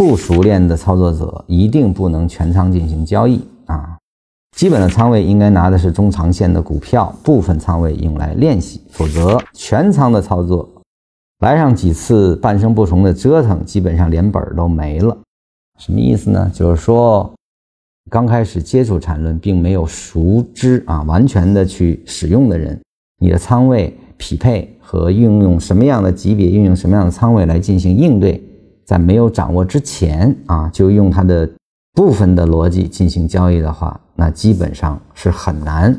不熟练的操作者一定不能全仓进行交易啊。基本的仓位应该拿的是中长线的股票，部分仓位用来练习，否则全仓的操作来上几次半生不熟的折腾，基本上连本都没了。什么意思呢？就是说刚开始接触缠论，并没有熟知啊，完全的去使用的人，你的仓位匹配和运用什么样的级别，运用什么样的仓位来进行应对，在没有掌握之前啊，就用它的。部分的逻辑进行交易的话，那基本上是很难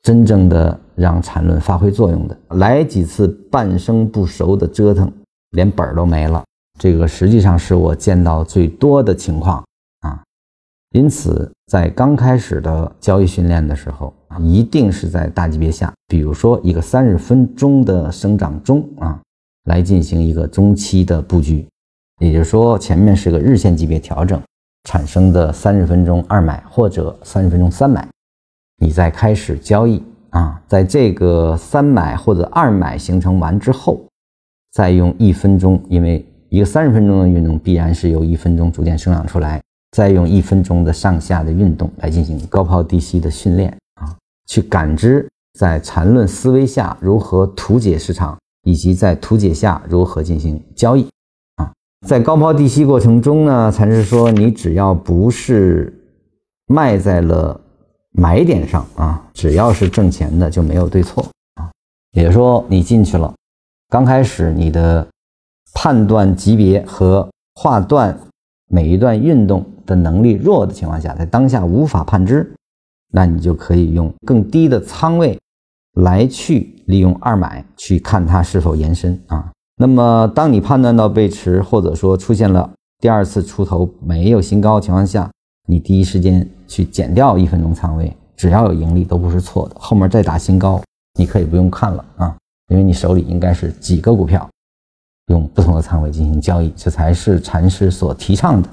真正的让缠论发挥作用的。来几次半生不熟的折腾，连本儿都没了，这个实际上是我见到最多的情况啊。因此，在刚开始的交易训练的时候啊，一定是在大级别下，比如说一个三十分钟的生长钟啊，来进行一个中期的布局，也就是说前面是个日线级别调整。产生的三十分钟二买或者三十分钟三买，你再开始交易啊，在这个三买或者二买形成完之后，再用一分钟，因为一个三十分钟的运动必然是由一分钟逐渐生长出来，再用一分钟的上下的运动来进行高抛低吸的训练啊，去感知在缠论思维下如何图解市场，以及在图解下如何进行交易。在高抛低吸过程中呢，才是说，你只要不是卖在了买点上啊，只要是挣钱的就没有对错啊。也就是说，你进去了，刚开始你的判断级别和划断每一段运动的能力弱的情况下，在当下无法判知，那你就可以用更低的仓位来去利用二买去看它是否延伸啊。那么，当你判断到背驰，或者说出现了第二次出头没有新高的情况下，你第一时间去减掉一分钟仓位，只要有盈利都不是错的。后面再打新高，你可以不用看了啊，因为你手里应该是几个股票，用不同的仓位进行交易，这才是禅师所提倡的。